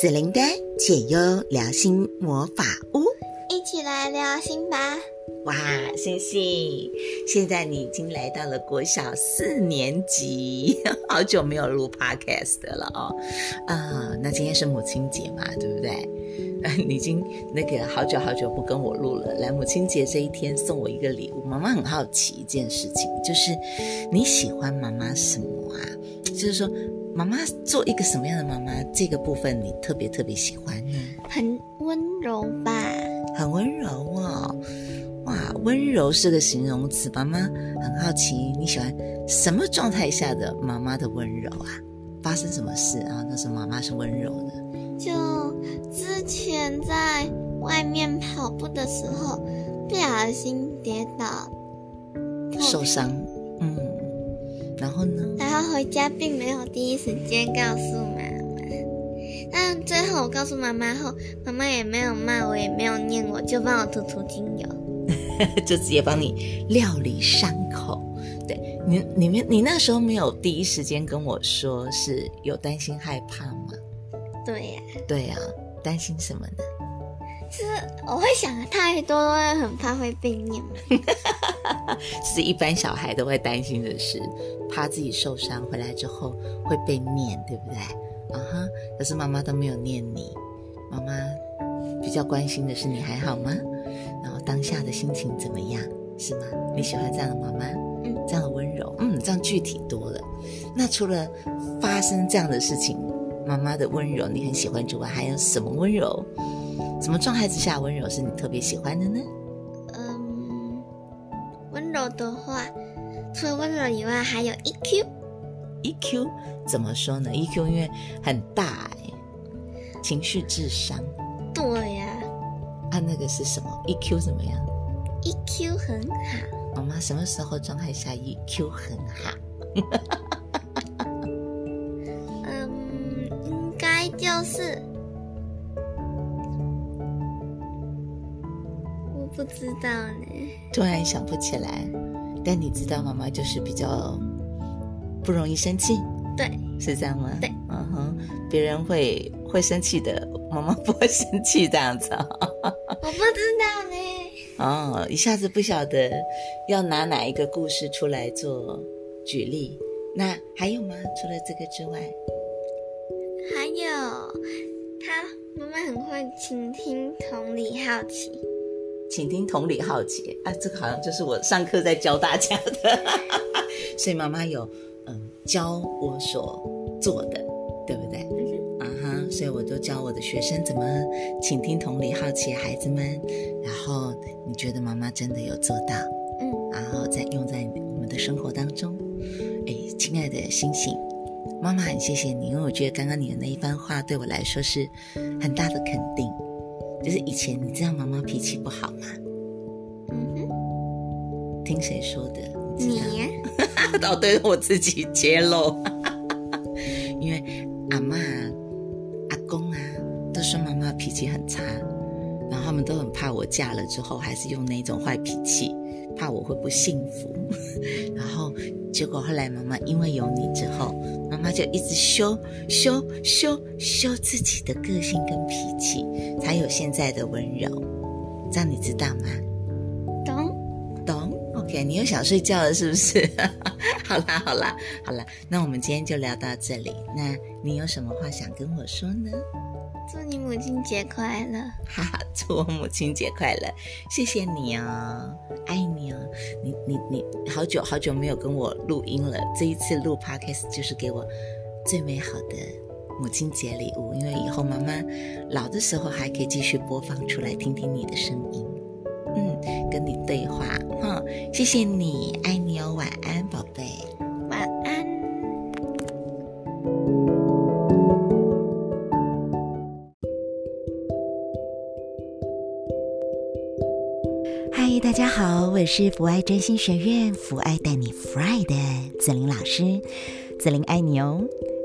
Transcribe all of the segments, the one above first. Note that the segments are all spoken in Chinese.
子玲的解忧聊心魔法屋，一起来聊心吧！哇，星星，现在你已经来到了国小四年级，好久没有录 podcast 了哦。啊、呃，那今天是母亲节嘛，对不对？你已经那个好久好久不跟我录了，来母亲节这一天送我一个礼物。妈妈很好奇一件事情，就是你喜欢妈妈什么啊？就是说。妈妈做一个什么样的妈妈？这个部分你特别特别喜欢呢？很温柔吧？很温柔哦，哇，温柔是个形容词。妈妈很好奇，你喜欢什么状态下的妈妈的温柔啊？发生什么事啊？那时候妈妈是温柔的。就之前在外面跑步的时候，不小心跌倒，受伤。然后呢？然后回家并没有第一时间告诉妈妈，但最后我告诉妈妈后，妈妈也没有骂我，也没有念我，就帮我涂涂精油，就直接帮你料理伤口。对你，你们，你那时候没有第一时间跟我说，是有担心害怕吗？对呀、啊，对呀、啊，担心什么呢？是我会想的太多，我也很怕会被念嘛。是一般小孩都会担心的事，怕自己受伤回来之后会被念，对不对？啊哈！可是妈妈都没有念你，妈妈比较关心的是你还好吗？然后当下的心情怎么样？是吗？你喜欢这样的妈妈？嗯，这样的温柔，嗯，这样具体多了。那除了发生这样的事情，妈妈的温柔你很喜欢之外，还有什么温柔？什么状态之下温柔是你特别喜欢的呢？的话，除了温柔以外，还有 EQ。EQ 怎么说呢？EQ 因为很大哎，情绪智商。对呀。啊，那个是什么？EQ 怎么样？EQ 很好。妈妈什么时候状态下 EQ 很好？嗯，应该就是。不知道呢，突然想不起来。但你知道，妈妈就是比较不容易生气，对，是这样吗？对，嗯哼，别人会会生气的，妈妈不会生气这样子。我不知道呢。哦，一下子不晓得要拿哪一个故事出来做举例。那还有吗？除了这个之外，还有，他妈妈很会倾听、同理、好奇。倾听、同理、好奇啊，这个好像就是我上课在教大家的，所以妈妈有嗯教我所做的，对不对？啊哈、uh-huh，所以我都教我的学生怎么倾听、同理、好奇孩子们，然后你觉得妈妈真的有做到？嗯，然后再用在我们的生活当中。哎，亲爱的星星，妈妈很谢谢你，因为我觉得刚刚你的那一番话对我来说是很大的肯定。就是以前你知道妈妈脾气不好吗？嗯哼，听谁说的？你呀？哦，对，我自己揭露。因为阿妈、阿公啊，都说妈妈脾气很差，然后他们都很怕我嫁了之后还是用那种坏脾气，怕我会不幸福。然后结果后来妈妈因为有你之后。妈妈就一直修修修修自己的个性跟脾气，才有现在的温柔。这样你知道吗？懂懂。OK，你又想睡觉了是不是？好啦好啦好啦，那我们今天就聊到这里。那你有什么话想跟我说呢？祝你母亲节快乐！哈哈，祝我母亲节快乐！谢谢你哦，爱你哦。你你你，好久好久没有跟我录音了，这一次录 podcast 就是给我最美好的母亲节礼物，因为以后妈妈老的时候还可以继续播放出来，听听你的声音，嗯，跟你对话，哈，谢谢你，爱你哦，晚安，嗨大家好，我是福爱真心学院福爱带你 Fly 的子玲老师，子玲爱你哦。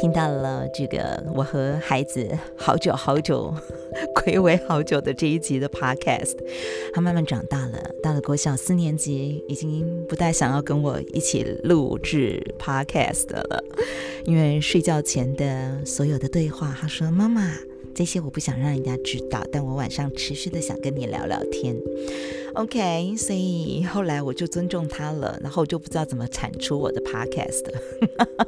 听到了这个我和孩子好久好久 睽违好久的这一集的 Podcast，他慢慢长大了，到了国小四年级，已经不太想要跟我一起录制 Podcast 了，因为睡觉前的所有的对话，他说：“妈妈。”这些我不想让人家知道，但我晚上持续的想跟你聊聊天。OK，所以后来我就尊重他了，然后就不知道怎么产出我的 Podcast。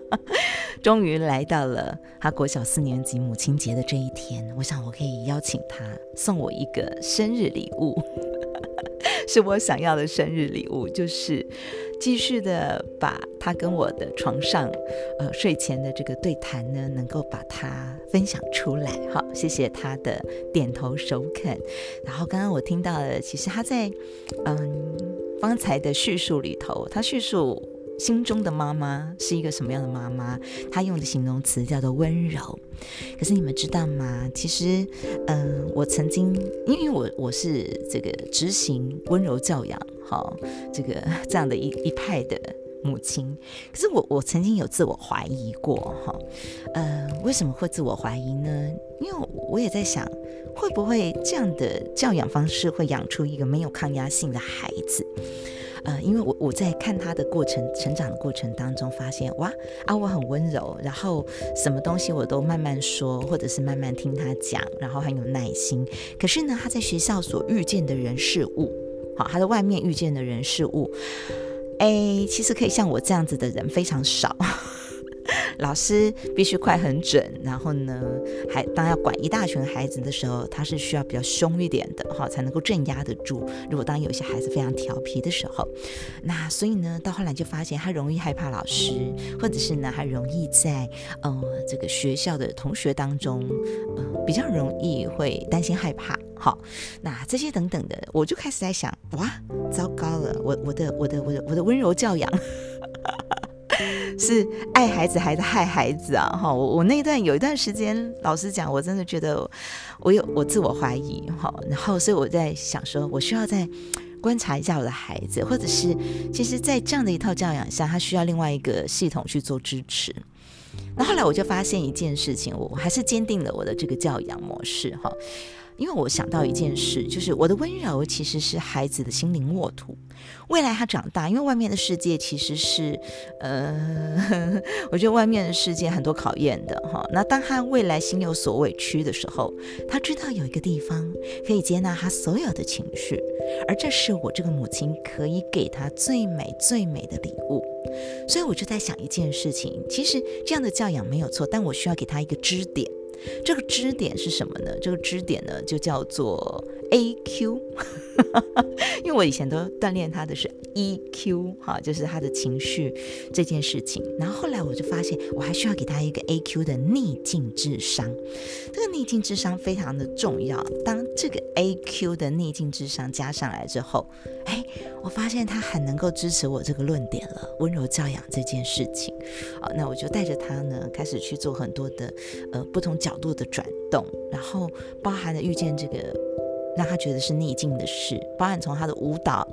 终于来到了他国小四年级母亲节的这一天，我想我可以邀请他送我一个生日礼物，是我想要的生日礼物，就是继续的把他跟我的床上呃睡前的这个对谈呢，能够把它分享出来。好，谢谢他的点头首肯。然后刚刚我听到了，其实他在嗯方才的叙述里头，他叙述。心中的妈妈是一个什么样的妈妈？她用的形容词叫做温柔。可是你们知道吗？其实，嗯、我曾经因为我我是这个执行温柔教养，哈，这个这样的一一派的母亲。可是我我曾经有自我怀疑过，哈，嗯、呃，为什么会自我怀疑呢？因为我也在想，会不会这样的教养方式会养出一个没有抗压性的孩子？呃，因为我我在看他的过程成长的过程当中，发现哇啊，我很温柔，然后什么东西我都慢慢说，或者是慢慢听他讲，然后很有耐心。可是呢，他在学校所遇见的人事物，好，他在外面遇见的人事物，哎，其实可以像我这样子的人非常少。老师必须快很准，然后呢，还当要管一大群孩子的时候，他是需要比较凶一点的哈，才能够镇压得住。如果当有些孩子非常调皮的时候，那所以呢，到后来就发现他容易害怕老师，或者是呢，还容易在呃这个学校的同学当中，呃比较容易会担心害怕。好，那这些等等的，我就开始在想，哇，糟糕了，我我的我的我的我的温柔教养。是爱孩子还是害孩子啊？哈，我我那一段有一段时间，老实讲，我真的觉得我有我自我怀疑哈。然后，所以我在想说，我需要再观察一下我的孩子，或者是其实，在这样的一套教养下，他需要另外一个系统去做支持。那后来我就发现一件事情，我还是坚定了我的这个教养模式哈。因为我想到一件事，就是我的温柔其实是孩子的心灵沃土。未来他长大，因为外面的世界其实是，呃，我觉得外面的世界很多考验的哈。那当他未来心有所委屈的时候，他知道有一个地方可以接纳他所有的情绪，而这是我这个母亲可以给他最美最美的礼物。所以我就在想一件事情，其实这样的教养没有错，但我需要给他一个支点。这个支点是什么呢？这个支点呢，就叫做 AQ，因为我以前都锻炼他的是 EQ，哈，就是他的情绪这件事情。然后后来我就发现，我还需要给他一个 AQ 的逆境智商。这个逆境智商非常的重要。当这个 AQ 的逆境智商加上来之后，哎，我发现他很能够支持我这个论点了，温柔教养这件事情。好，那我就带着他呢，开始去做很多的呃不同角度的转动，然后包含了遇见这个让他觉得是逆境的事，包含从他的舞蹈，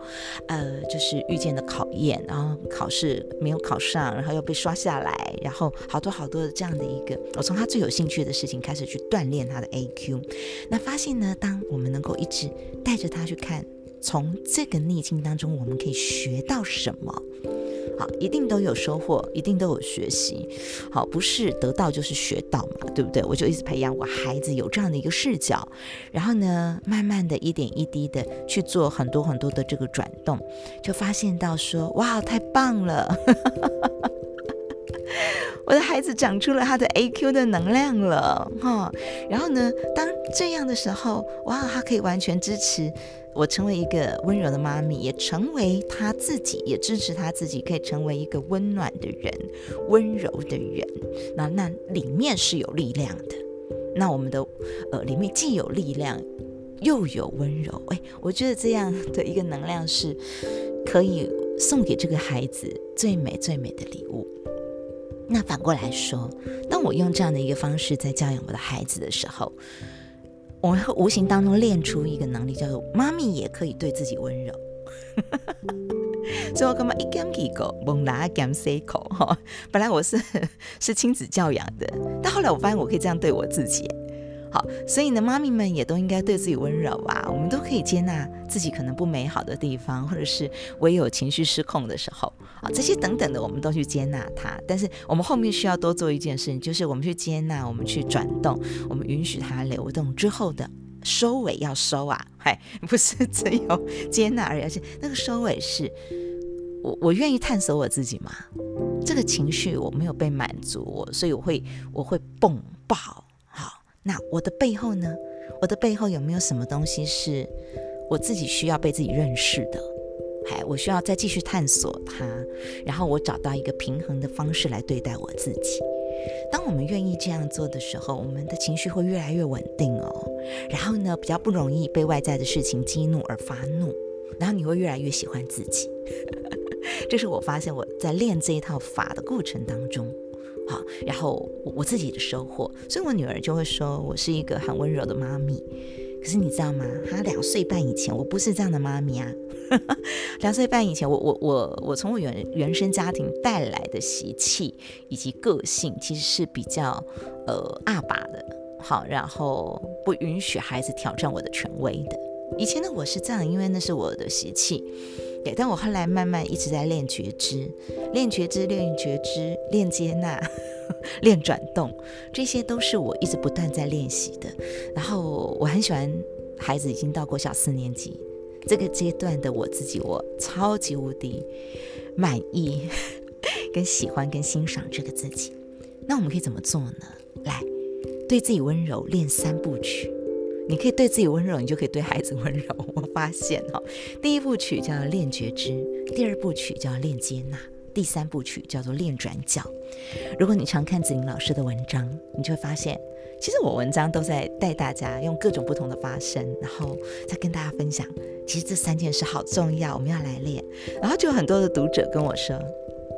呃，就是遇见的考验，然后考试没有考上，然后又被刷下来，然后好多好多的这样的一个，我从他最有兴趣的事情开始去锻炼他的 AQ，那发现呢，当我们能够一直带着他去看，从这个逆境当中我们可以学到什么。好，一定都有收获，一定都有学习。好，不是得到就是学到嘛，对不对？我就一直培养我孩子有这样的一个视角，然后呢，慢慢的一点一滴的去做很多很多的这个转动，就发现到说，哇，太棒了！我的孩子长出了他的 AQ 的能量了，哈。然后呢，当这样的时候，哇，他可以完全支持。我成为一个温柔的妈咪，也成为他自己，也支持他自己，可以成为一个温暖的人、温柔的人。那那里面是有力量的。那我们的呃里面既有力量，又有温柔。哎，我觉得这样的一个能量是可以送给这个孩子最美最美的礼物。那反过来说，当我用这样的一个方式在教养我的孩子的时候，我们会无形当中练出一个能力，叫做妈咪也可以对自己温柔。所以我干嘛一讲几个，猛拿讲三口哈。本来我是 是亲子教养的，但后来我发现我可以这样对我自己。好，所以呢，妈咪们也都应该对自己温柔啊。我们都可以接纳自己可能不美好的地方，或者是我也有情绪失控的时候啊，这些等等的，我们都去接纳它。但是我们后面需要多做一件事情，就是我们去接纳，我们去转动，我们允许它流动之后的收尾要收啊，嗨，不是只有接纳而已，而且那个收尾是我 我愿意探索我自己嘛。这个情绪我没有被满足，我所以我会我会蹦爆。那我的背后呢？我的背后有没有什么东西是我自己需要被自己认识的？还我需要再继续探索它，然后我找到一个平衡的方式来对待我自己。当我们愿意这样做的时候，我们的情绪会越来越稳定哦。然后呢，比较不容易被外在的事情激怒而发怒。然后你会越来越喜欢自己。这是我发现我在练这一套法的过程当中。好，然后我我自己的收获，所以我女儿就会说我是一个很温柔的妈咪。可是你知道吗？她两岁半以前，我不是这样的妈咪啊。两岁半以前，我我我我从我原原生家庭带来的习气以及个性，其实是比较呃阿爸的。好，然后不允许孩子挑战我的权威的。以前的我是这样，因为那是我的习气。对，但我后来慢慢一直在练觉知，练觉知，练觉知，练接纳，练转动，这些都是我一直不断在练习的。然后我很喜欢孩子已经到过小四年级这个阶段的我自己，我超级无敌满意，跟喜欢跟欣赏这个自己。那我们可以怎么做呢？来，对自己温柔，练三部曲。你可以对自己温柔，你就可以对孩子温柔。我发现哈，第一部曲叫练觉知，第二部曲叫练接纳，第三部曲叫做练转角。如果你常看子宁老师的文章，你就会发现，其实我文章都在带大家用各种不同的发声，然后再跟大家分享，其实这三件事好重要，我们要来练。然后就有很多的读者跟我说。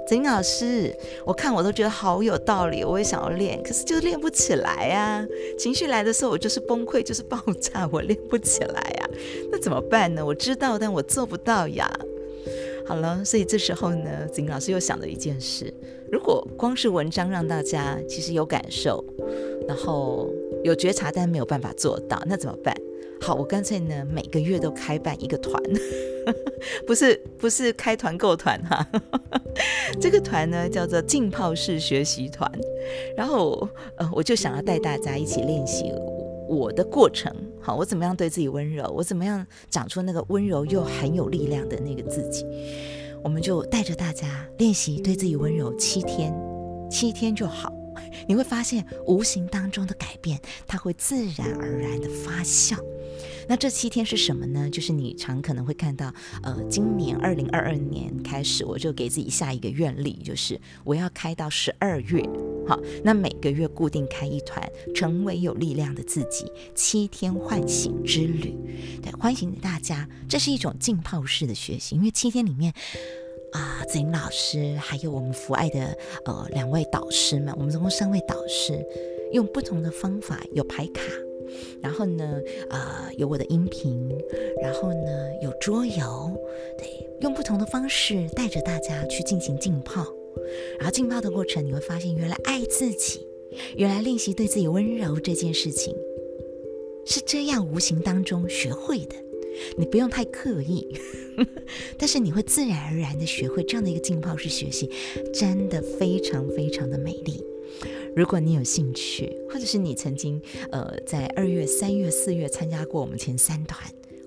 子老师，我看我都觉得好有道理，我也想要练，可是就练不起来呀。情绪来的时候，我就是崩溃，就是爆炸，我练不起来呀。那怎么办呢？我知道，但我做不到呀。好了，所以这时候呢，子老师又想了一件事：如果光是文章让大家其实有感受，然后有觉察，但没有办法做到，那怎么办？好，我干脆呢每个月都开办一个团，不是不是开团购团哈，这个团呢叫做浸泡式学习团，然后呃我就想要带大家一起练习我的过程，好，我怎么样对自己温柔，我怎么样长出那个温柔又很有力量的那个自己，我们就带着大家练习对自己温柔七天，七天就好。你会发现无形当中的改变，它会自然而然的发酵。那这七天是什么呢？就是你常可能会看到，呃，今年二零二二年开始，我就给自己下一个愿力，就是我要开到十二月。好，那每个月固定开一团，成为有力量的自己，七天唤醒之旅。对，欢迎大家，这是一种浸泡式的学习，因为七天里面。啊，子玲老师，还有我们福爱的呃两位导师们，我们总共三位导师，用不同的方法，有牌卡，然后呢，呃，有我的音频，然后呢，有桌游，对，用不同的方式带着大家去进行浸泡，然后浸泡的过程，你会发现，原来爱自己，原来练习对自己温柔这件事情，是这样无形当中学会的。你不用太刻意，但是你会自然而然的学会这样的一个浸泡式学习，真的非常非常的美丽。如果你有兴趣，或者是你曾经呃在二月、三月、四月参加过我们前三团，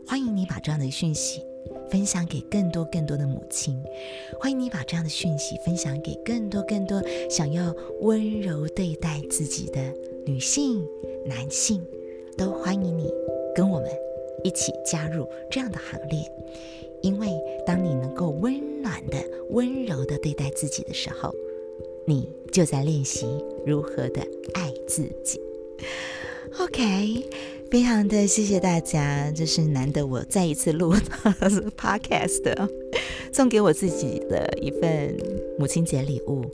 欢迎你把这样的讯息分享给更多更多的母亲，欢迎你把这样的讯息分享给更多更多想要温柔对待自己的女性、男性，都欢迎你跟我们。一起加入这样的行列，因为当你能够温暖的、温柔的对待自己的时候，你就在练习如何的爱自己。OK，非常的谢谢大家，这是难得我再一次录 Podcast，送给我自己的一份母亲节礼物，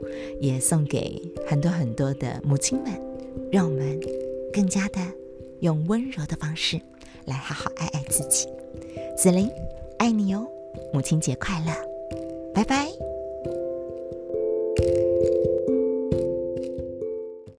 也送给很多很多的母亲们，让我们更加的用温柔的方式。来好好爱爱自己，紫菱爱你哦，母亲节快乐，拜拜。